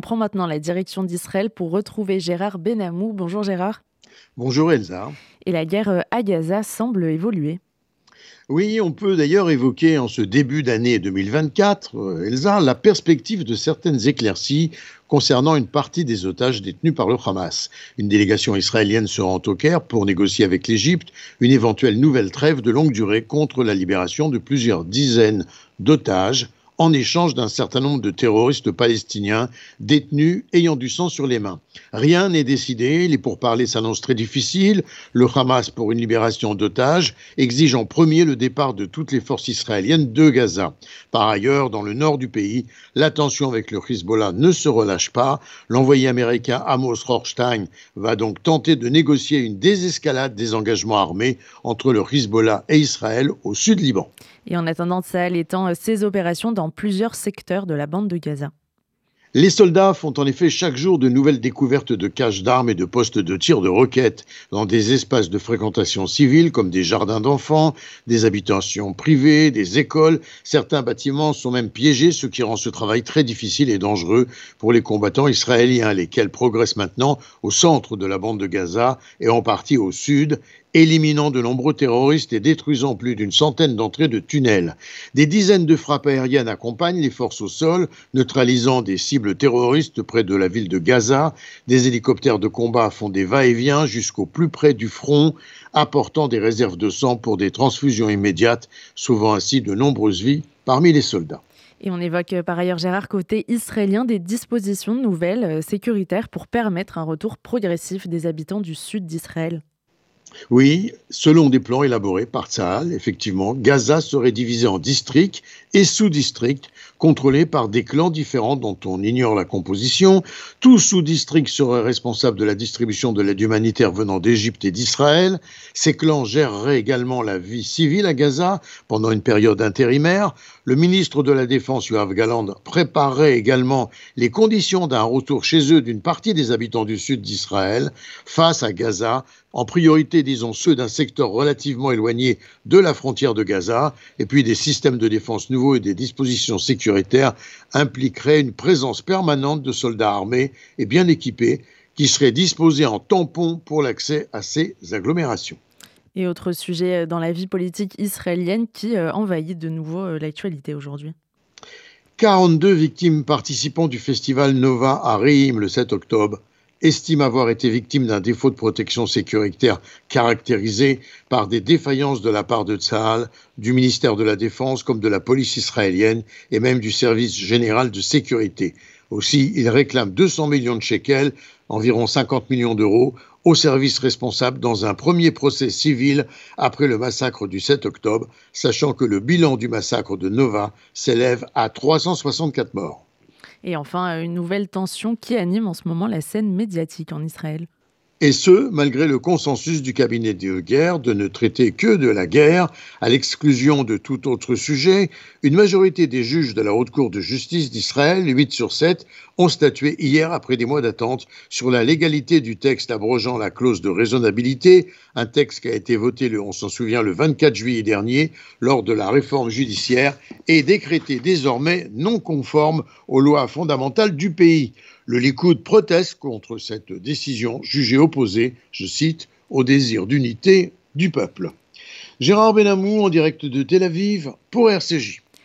on prend maintenant la direction d'Israël pour retrouver Gérard Benamou. Bonjour Gérard. Bonjour Elsa. Et la guerre euh, à Gaza semble évoluer. Oui, on peut d'ailleurs évoquer en ce début d'année 2024, euh, Elsa, la perspective de certaines éclaircies concernant une partie des otages détenus par le Hamas. Une délégation israélienne se rend au Caire pour négocier avec l'Égypte une éventuelle nouvelle trêve de longue durée contre la libération de plusieurs dizaines d'otages en échange d'un certain nombre de terroristes palestiniens détenus ayant du sang sur les mains. Rien n'est décidé, les pourparlers s'annoncent très difficiles. Le Hamas, pour une libération d'otages, exige en premier le départ de toutes les forces israéliennes de Gaza. Par ailleurs, dans le nord du pays, la tension avec le Hezbollah ne se relâche pas. L'envoyé américain Amos Rothstein va donc tenter de négocier une désescalade des engagements armés entre le Hezbollah et Israël au sud Liban. Et en attendant, Sahel étend ses opérations dans plusieurs secteurs de la bande de Gaza. Les soldats font en effet chaque jour de nouvelles découvertes de caches d'armes et de postes de tir de roquettes dans des espaces de fréquentation civile comme des jardins d'enfants, des habitations privées, des écoles. Certains bâtiments sont même piégés, ce qui rend ce travail très difficile et dangereux pour les combattants israéliens, lesquels progressent maintenant au centre de la bande de Gaza et en partie au sud éliminant de nombreux terroristes et détruisant plus d'une centaine d'entrées de tunnels. Des dizaines de frappes aériennes accompagnent les forces au sol, neutralisant des cibles terroristes près de la ville de Gaza. Des hélicoptères de combat font des va-et-vient jusqu'au plus près du front, apportant des réserves de sang pour des transfusions immédiates, sauvant ainsi de nombreuses vies parmi les soldats. Et on évoque par ailleurs, Gérard, côté israélien, des dispositions nouvelles euh, sécuritaires pour permettre un retour progressif des habitants du sud d'Israël. Oui, selon des plans élaborés par Tsahal, effectivement, Gaza serait divisé en districts et sous-districts contrôlés par des clans différents dont on ignore la composition. Tout sous-district serait responsable de la distribution de l'aide humanitaire venant d'Égypte et d'Israël. Ces clans géreraient également la vie civile à Gaza pendant une période intérimaire. Le ministre de la Défense, Yoav Galand, préparerait également les conditions d'un retour chez eux d'une partie des habitants du sud d'Israël face à Gaza, en priorité, disons, ceux d'un secteur relativement éloigné de la frontière de Gaza, et puis des systèmes de défense nouveaux et des dispositions sécuritaires impliqueraient une présence permanente de soldats armés et bien équipés qui seraient disposés en tampon pour l'accès à ces agglomérations. Et autre sujet dans la vie politique israélienne qui euh, envahit de nouveau euh, l'actualité aujourd'hui. 42 victimes participant du festival Nova à Reim le 7 octobre estiment avoir été victimes d'un défaut de protection sécuritaire caractérisé par des défaillances de la part de Tsahal, du ministère de la Défense comme de la police israélienne et même du service général de sécurité. Aussi, il réclame 200 millions de shekels, environ 50 millions d'euros, au service responsable dans un premier procès civil après le massacre du 7 octobre, sachant que le bilan du massacre de Nova s'élève à 364 morts. Et enfin, une nouvelle tension qui anime en ce moment la scène médiatique en Israël. Et ce, malgré le consensus du cabinet de guerre de ne traiter que de la guerre, à l'exclusion de tout autre sujet, une majorité des juges de la Haute Cour de justice d'Israël, 8 sur 7, ont statué hier, après des mois d'attente, sur la légalité du texte abrogeant la clause de raisonnabilité, un texte qui a été voté, on s'en souvient, le 24 juillet dernier, lors de la réforme judiciaire, et décrété désormais non conforme aux lois fondamentales du pays. Le Likoud proteste contre cette décision jugée opposée, je cite, au désir d'unité du peuple. Gérard Benamou en direct de Tel Aviv pour RCJ.